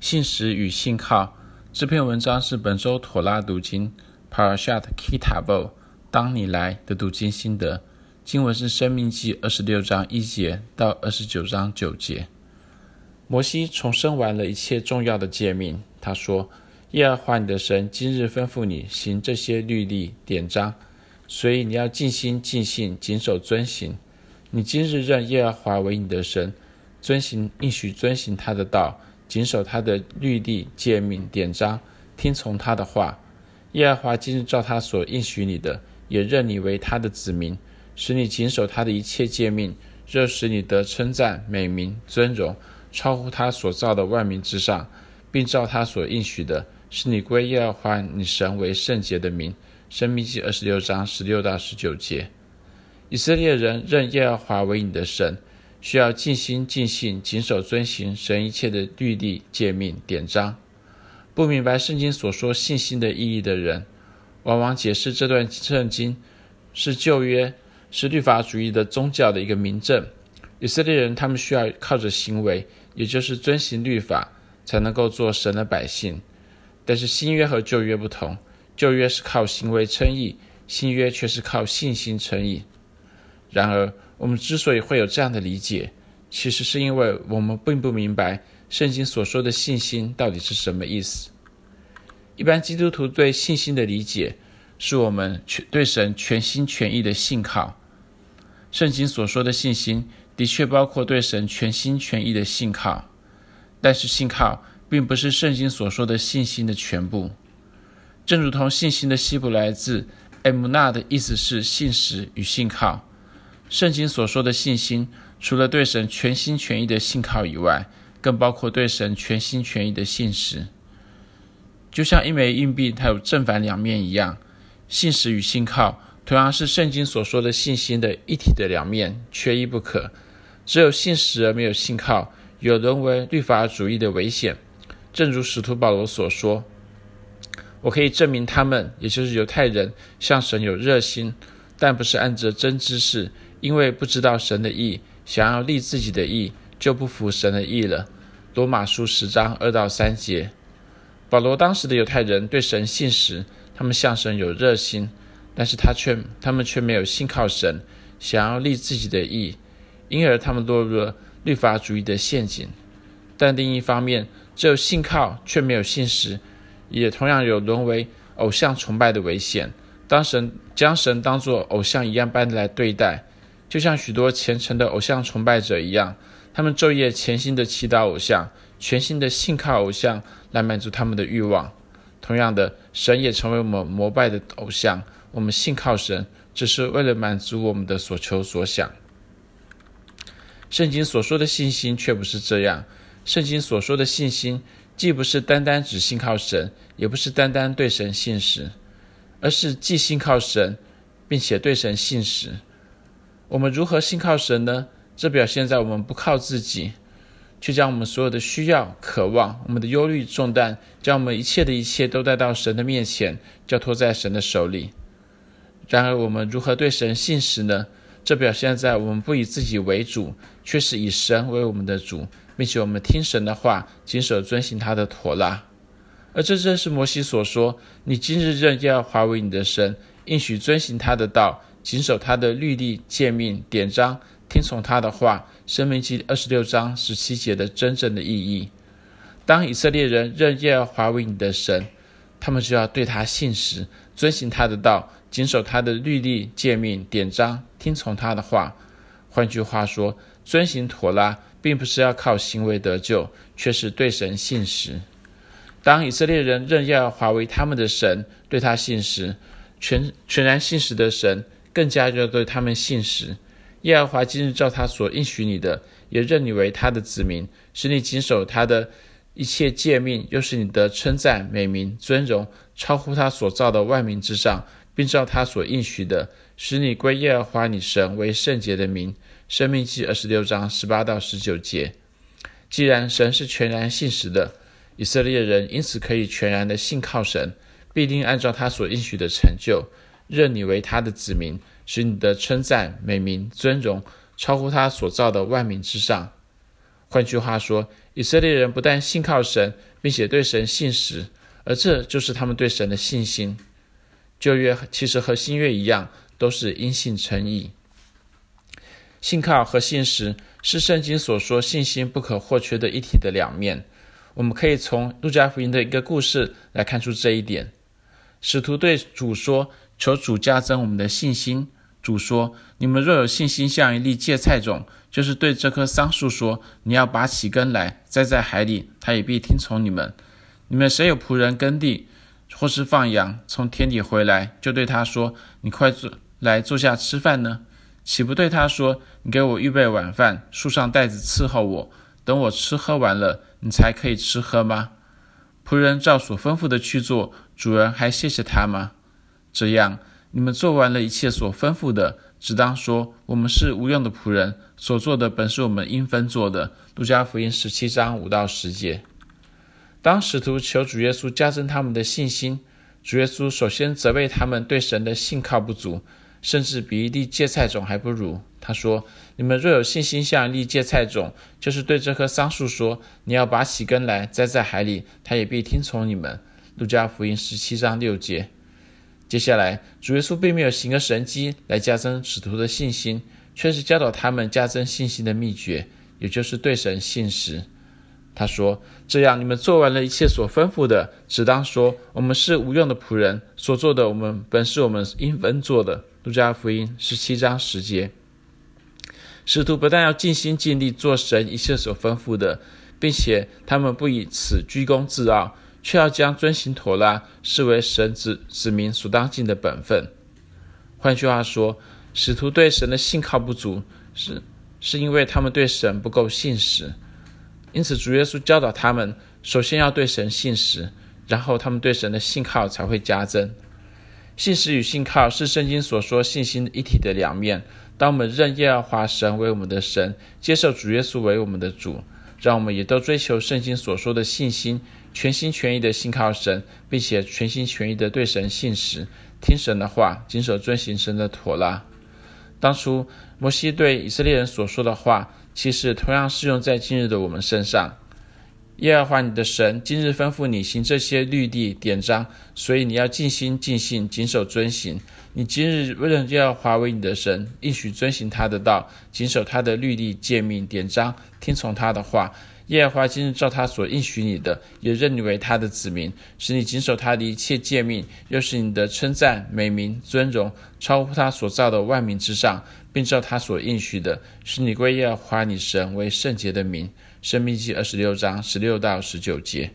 信实与信靠。这篇文章是本周妥拉读经 Parashat Ki Tavo 当你来的读经心得。经文是《生命记》二十六章一节到二十九章九节。摩西重申完了一切重要的诫命。他说：“耶和华你的神今日吩咐你行这些律例典章，所以你要尽心尽性谨守遵行。你今日认耶和华为你的神，遵行应许遵行他的道，谨守他的律例诫命典章，听从他的话。耶和华今日照他所应许你的，也认你为他的子民。”使你谨守他的一切诫命，又使你得称赞、美名、尊荣，超乎他所造的万民之上，并照他所应许的，使你归耶和华你神为圣洁的民。申命记二十六章十六到十九节。以色列人认耶和华为你的神，需要尽心尽性谨守遵行神一切的律例诫命典章。不明白圣经所说信心的意义的人，往往解释这段圣经是旧约。是律法主义的宗教的一个明证。以色列人他们需要靠着行为，也就是遵行律法，才能够做神的百姓。但是新约和旧约不同，旧约是靠行为称义，新约却是靠信心称义。然而，我们之所以会有这样的理解，其实是因为我们并不明白圣经所说的信心到底是什么意思。一般基督徒对信心的理解，是我们全对神全心全意的信靠。圣经所说的信心，的确包括对神全心全意的信靠，但是信靠并不是圣经所说的信心的全部。正如同信心的希伯来字 emunah 的意思是信实与信靠，圣经所说的信心，除了对神全心全意的信靠以外，更包括对神全心全意的信实。就像一枚硬币，它有正反两面一样，信实与信靠。同样是圣经所说的信心的一体的两面，缺一不可。只有信实而没有信靠，有沦为律法主义的危险。正如使徒保罗所说：“我可以证明他们，也就是犹太人，向神有热心，但不是按着真知识，因为不知道神的意，想要立自己的意，就不服神的意了。”罗马书十章二到三节。保罗当时的犹太人对神信实，他们向神有热心。但是他却，他们却没有信靠神，想要立自己的意，因而他们落入了律法主义的陷阱。但另一方面，只有信靠却没有信实，也同样有沦为偶像崇拜的危险。当神将神当作偶像一样般的来对待，就像许多虔诚的偶像崇拜者一样，他们昼夜潜心的祈祷偶像，全心的信靠偶像来满足他们的欲望。同样的，神也成为我们膜拜的偶像。我们信靠神，只是为了满足我们的所求所想。圣经所说的信心却不是这样。圣经所说的信心，既不是单单只信靠神，也不是单单对神信实，而是既信靠神，并且对神信实。我们如何信靠神呢？这表现在我们不靠自己，却将我们所有的需要、渴望、我们的忧虑、重担，将我们一切的一切都带到神的面前，交托在神的手里。然而，我们如何对神信实呢？这表现在我们不以自己为主，却是以神为我们的主，并且我们听神的话，谨守遵行他的妥拉。而这正是摩西所说：“你今日认耶和华为你的神，应许遵行他的道，谨守他的律例诫命典章，听从他的话。”申命记二十六章十七节的真正的意义。当以色列人认耶和华为你的神，他们就要对他信实，遵行他的道。谨守他的律例、诫命、典章，听从他的话。换句话说，遵行妥拉，并不是要靠行为得救，却是对神信实。当以色列人认耶和华为他们的神，对他信实，全全然信实的神，更加要对他们信实。耶和华今日照他所应许你的，也认你为他的子民，使你谨守他的一切诫命，又使你得称赞、美名、尊荣，超乎他所造的万民之上。并照他所应许的，使你归耶和华你神为圣洁的民。生命记二十六章十八到十九节。既然神是全然信实的，以色列人因此可以全然的信靠神，必定按照他所应许的成就，认你为他的子民，使你的称赞、美名、尊荣超乎他所造的万民之上。换句话说，以色列人不但信靠神，并且对神信实，而这就是他们对神的信心。旧约其实和新约一样，都是因信称义。信靠和信实是圣经所说信心不可或缺的一体的两面。我们可以从路加福音的一个故事来看出这一点。使徒对主说：“求主加增我们的信心。”主说：“你们若有信心，像一粒芥菜种，就是对这棵桑树说：‘你要拔起根来，栽在海里’，它也必听从你们。你们谁有仆人耕地，或是放羊，从田里回来，就对他说：‘你快坐来坐下吃饭呢？’岂不对他说：‘你给我预备晚饭，束上带子伺候我，等我吃喝完了，你才可以吃喝吗？’仆人照所吩咐的去做，主人还谢谢他吗？这样。”你们做完了一切所吩咐的，只当说：我们是无用的仆人，所做的本是我们应分做的。路加福音十七章五到十节。当使徒求主耶稣加增他们的信心，主耶稣首先责备他们对神的信靠不足，甚至比一粒芥菜种还不如。他说：你们若有信心像一粒芥菜种，就是对这棵桑树说：你要拔起根来，栽在海里，他也必听从你们。路加福音十七章六节。接下来，主耶稣并没有行个神迹来加增使徒的信心，却是教导他们加增信心的秘诀，也就是对神信实。他说：“这样，你们做完了一切所吩咐的，只当说：我们是无用的仆人，所做的我们本是我们应分做的。”路加福音十七章十节。使徒不但要尽心尽力做神一切所吩咐的，并且他们不以此居功自傲。却要将遵行妥拉视为神子子民所当尽的本分。换句话说，使徒对神的信靠不足，是是因为他们对神不够信实。因此，主耶稣教导他们，首先要对神信实，然后他们对神的信靠才会加增。信实与信靠是圣经所说信心一体的两面。当我们认耶和华神为我们的神，接受主耶稣为我们的主，让我们也都追求圣经所说的信心。全心全意的信靠神，并且全心全意的对神信实，听神的话，谨守遵行神的妥拉。当初摩西对以色列人所说的话，其实同样适用在今日的我们身上。耶和华你的神今日吩咐你行这些律例典章，所以你要尽心尽性谨守遵行。你今日认耶和华为你的神，应许遵行他的道，谨守他的律例诫命典章，听从他的话。耶和华今日照他所应许你的，也认你为他的子民，使你谨守他的一切诫命，又使你的称赞、美名、尊荣超乎他所造的万民之上，并照他所应许的，使你归耶和华你神为圣洁的名。生命记二十六章十六到十九节。